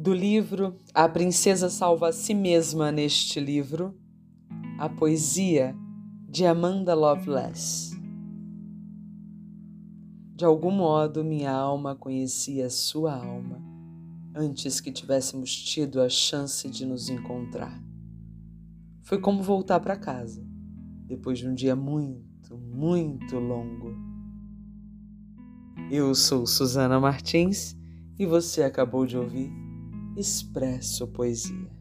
Do livro A Princesa Salva a Si Mesma neste livro, a poesia de Amanda Lovelace. De algum modo, minha alma conhecia sua alma antes que tivéssemos tido a chance de nos encontrar. Foi como voltar para casa, depois de um dia muito, muito longo. Eu sou Susana Martins e você acabou de ouvir Expresso Poesia.